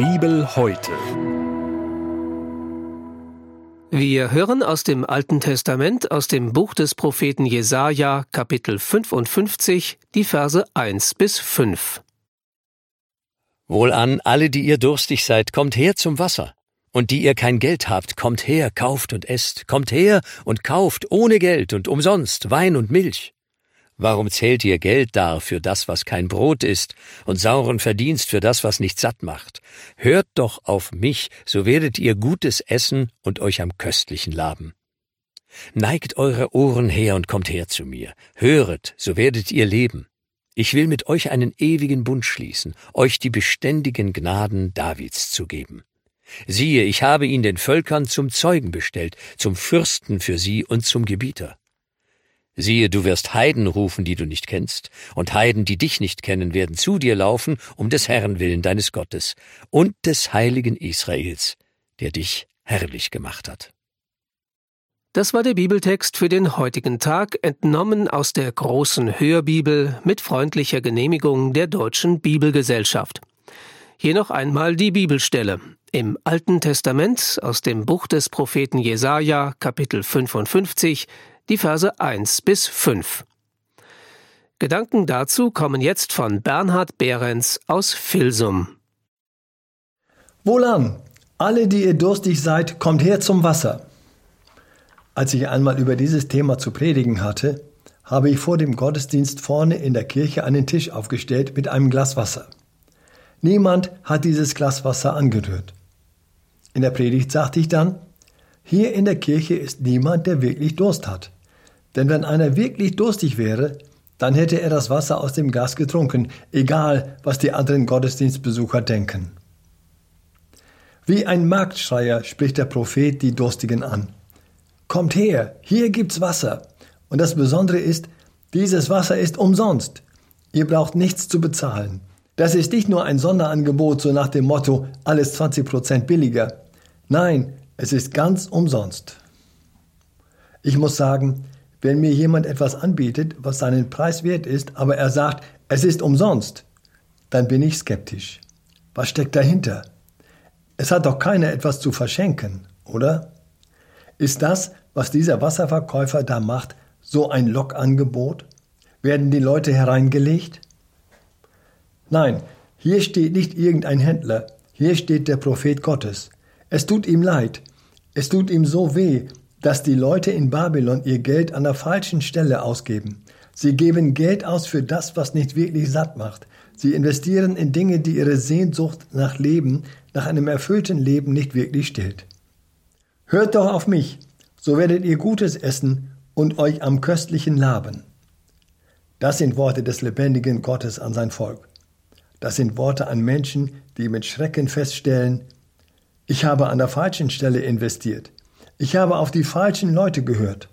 Bibel heute. Wir hören aus dem Alten Testament, aus dem Buch des Propheten Jesaja, Kapitel 55, die Verse 1 bis 5. Wohlan, alle, die ihr durstig seid, kommt her zum Wasser. Und die ihr kein Geld habt, kommt her, kauft und esst. Kommt her und kauft ohne Geld und umsonst Wein und Milch. Warum zählt ihr Geld dar für das, was kein Brot ist, und sauren Verdienst für das, was nicht satt macht? Hört doch auf mich, so werdet ihr Gutes essen und euch am Köstlichen laben. Neigt eure Ohren her und kommt her zu mir. Höret, so werdet ihr leben. Ich will mit euch einen ewigen Bund schließen, euch die beständigen Gnaden Davids zu geben. Siehe, ich habe ihn den Völkern zum Zeugen bestellt, zum Fürsten für sie und zum Gebieter. Siehe, du wirst Heiden rufen, die du nicht kennst, und Heiden, die dich nicht kennen, werden zu dir laufen, um des Herrn willen deines Gottes und des heiligen Israels, der dich herrlich gemacht hat. Das war der Bibeltext für den heutigen Tag, entnommen aus der großen Hörbibel mit freundlicher Genehmigung der Deutschen Bibelgesellschaft. Hier noch einmal die Bibelstelle. Im Alten Testament aus dem Buch des Propheten Jesaja, Kapitel 55, die Verse 1 bis 5. Gedanken dazu kommen jetzt von Bernhard Behrens aus Filsum. Wohlan, alle, die ihr durstig seid, kommt her zum Wasser. Als ich einmal über dieses Thema zu predigen hatte, habe ich vor dem Gottesdienst vorne in der Kirche einen Tisch aufgestellt mit einem Glas Wasser. Niemand hat dieses Glas Wasser angerührt. In der Predigt sagte ich dann, hier in der Kirche ist niemand, der wirklich Durst hat. Denn wenn einer wirklich durstig wäre, dann hätte er das Wasser aus dem Glas getrunken, egal was die anderen Gottesdienstbesucher denken. Wie ein Marktschreier spricht der Prophet die Durstigen an. Kommt her, hier gibt's Wasser. Und das Besondere ist, dieses Wasser ist umsonst. Ihr braucht nichts zu bezahlen. Das ist nicht nur ein Sonderangebot, so nach dem Motto, alles 20 Prozent billiger. Nein, es ist ganz umsonst. Ich muss sagen, wenn mir jemand etwas anbietet, was seinen Preis wert ist, aber er sagt, es ist umsonst, dann bin ich skeptisch. Was steckt dahinter? Es hat doch keiner etwas zu verschenken, oder? Ist das, was dieser Wasserverkäufer da macht, so ein Lockangebot? Werden die Leute hereingelegt? Nein, hier steht nicht irgendein Händler, hier steht der Prophet Gottes. Es tut ihm leid, es tut ihm so weh, dass die Leute in Babylon ihr Geld an der falschen Stelle ausgeben. Sie geben Geld aus für das, was nicht wirklich satt macht. Sie investieren in Dinge, die ihre Sehnsucht nach Leben, nach einem erfüllten Leben nicht wirklich stillt. Hört doch auf mich, so werdet ihr Gutes essen und euch am köstlichen laben. Das sind Worte des lebendigen Gottes an sein Volk. Das sind Worte an Menschen, die mit Schrecken feststellen, ich habe an der falschen Stelle investiert. Ich habe auf die falschen Leute gehört.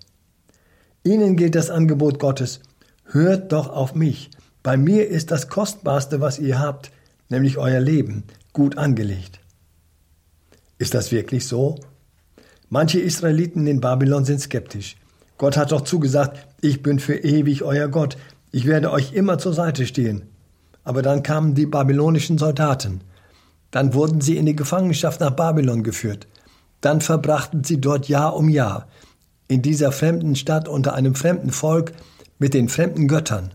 Ihnen gilt das Angebot Gottes. Hört doch auf mich. Bei mir ist das Kostbarste, was ihr habt, nämlich euer Leben, gut angelegt. Ist das wirklich so? Manche Israeliten in Babylon sind skeptisch. Gott hat doch zugesagt, ich bin für ewig euer Gott, ich werde euch immer zur Seite stehen. Aber dann kamen die babylonischen Soldaten. Dann wurden sie in die Gefangenschaft nach Babylon geführt. Dann verbrachten sie dort Jahr um Jahr, in dieser fremden Stadt unter einem fremden Volk mit den fremden Göttern.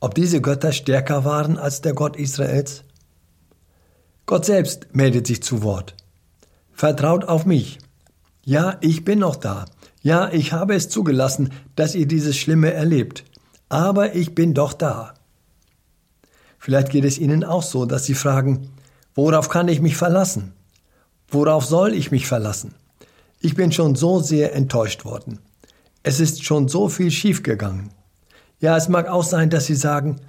Ob diese Götter stärker waren als der Gott Israels? Gott selbst meldet sich zu Wort. Vertraut auf mich. Ja, ich bin noch da. Ja, ich habe es zugelassen, dass ihr dieses Schlimme erlebt. Aber ich bin doch da. Vielleicht geht es Ihnen auch so, dass Sie fragen, worauf kann ich mich verlassen? Worauf soll ich mich verlassen? Ich bin schon so sehr enttäuscht worden. Es ist schon so viel schiefgegangen. Ja, es mag auch sein, dass Sie sagen,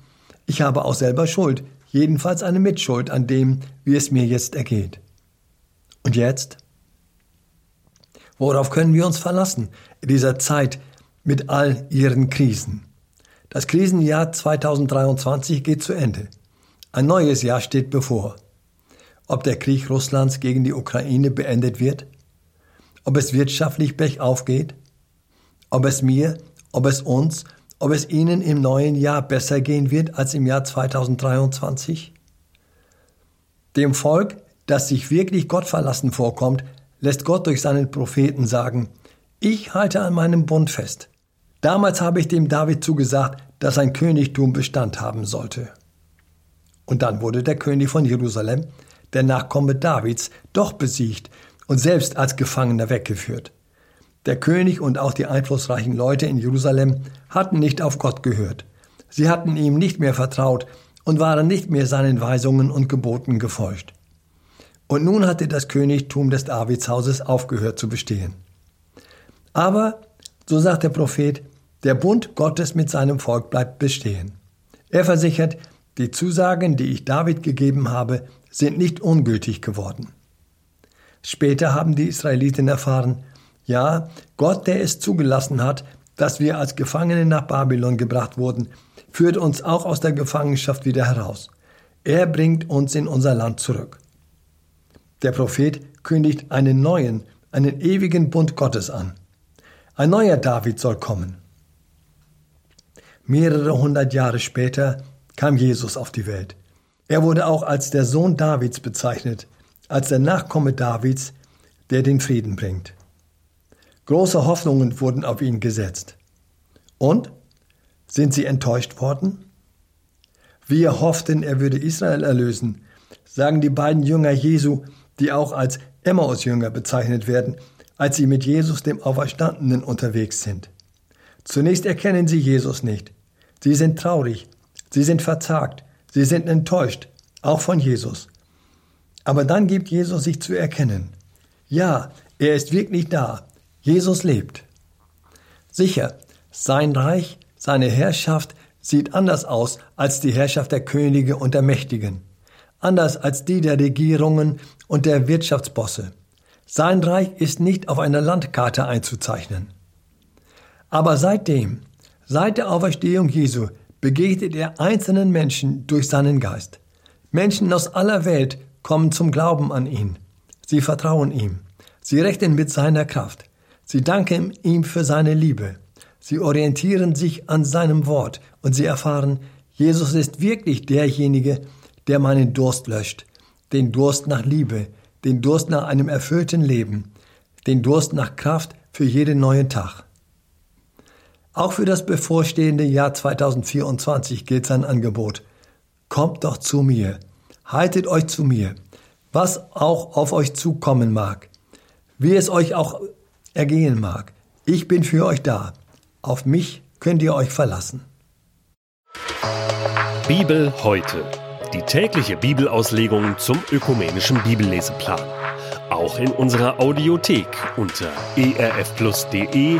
ich habe auch selber Schuld, jedenfalls eine Mitschuld an dem, wie es mir jetzt ergeht. Und jetzt? Worauf können wir uns verlassen in dieser Zeit mit all ihren Krisen? Das Krisenjahr 2023 geht zu Ende. Ein neues Jahr steht bevor ob der Krieg Russlands gegen die Ukraine beendet wird, ob es wirtschaftlich bergauf geht, ob es mir, ob es uns, ob es Ihnen im neuen Jahr besser gehen wird als im Jahr 2023? Dem Volk das sich wirklich Gott verlassen vorkommt, lässt Gott durch seinen Propheten sagen, ich halte an meinem Bund fest. Damals habe ich dem David zugesagt, dass sein Königtum Bestand haben sollte. Und dann wurde der König von Jerusalem, der Nachkomme Davids, doch besiegt und selbst als Gefangener weggeführt. Der König und auch die einflussreichen Leute in Jerusalem hatten nicht auf Gott gehört. Sie hatten ihm nicht mehr vertraut und waren nicht mehr seinen Weisungen und Geboten gefolgt. Und nun hatte das Königtum des Davidshauses aufgehört zu bestehen. Aber, so sagt der Prophet, der Bund Gottes mit seinem Volk bleibt bestehen. Er versichert, die Zusagen, die ich David gegeben habe, sind nicht ungültig geworden. Später haben die Israeliten erfahren, ja, Gott, der es zugelassen hat, dass wir als Gefangene nach Babylon gebracht wurden, führt uns auch aus der Gefangenschaft wieder heraus. Er bringt uns in unser Land zurück. Der Prophet kündigt einen neuen, einen ewigen Bund Gottes an. Ein neuer David soll kommen. Mehrere hundert Jahre später kam Jesus auf die Welt. Er wurde auch als der Sohn Davids bezeichnet, als der Nachkomme Davids, der den Frieden bringt. Große Hoffnungen wurden auf ihn gesetzt. Und? Sind sie enttäuscht worden? Wir hofften, er würde Israel erlösen, sagen die beiden Jünger Jesu, die auch als Emmaus-Jünger bezeichnet werden, als sie mit Jesus dem Auferstandenen unterwegs sind. Zunächst erkennen sie Jesus nicht. Sie sind traurig, sie sind verzagt, sie sind enttäuscht, auch von Jesus. Aber dann gibt Jesus sich zu erkennen. Ja, er ist wirklich da, Jesus lebt. Sicher, sein Reich, seine Herrschaft sieht anders aus als die Herrschaft der Könige und der Mächtigen, anders als die der Regierungen und der Wirtschaftsbosse. Sein Reich ist nicht auf einer Landkarte einzuzeichnen. Aber seitdem, seit der Auferstehung Jesu, begegnet er einzelnen Menschen durch seinen Geist. Menschen aus aller Welt kommen zum Glauben an ihn. Sie vertrauen ihm. Sie rechnen mit seiner Kraft. Sie danken ihm für seine Liebe. Sie orientieren sich an seinem Wort und sie erfahren, Jesus ist wirklich derjenige, der meinen Durst löscht, den Durst nach Liebe, den Durst nach einem erfüllten Leben, den Durst nach Kraft für jeden neuen Tag. Auch für das bevorstehende Jahr 2024 gilt sein Angebot. Kommt doch zu mir, haltet euch zu mir, was auch auf euch zukommen mag, wie es euch auch ergehen mag. Ich bin für euch da. Auf mich könnt ihr euch verlassen. Bibel heute. Die tägliche Bibelauslegung zum ökumenischen Bibelleseplan. Auch in unserer Audiothek unter erfplus.de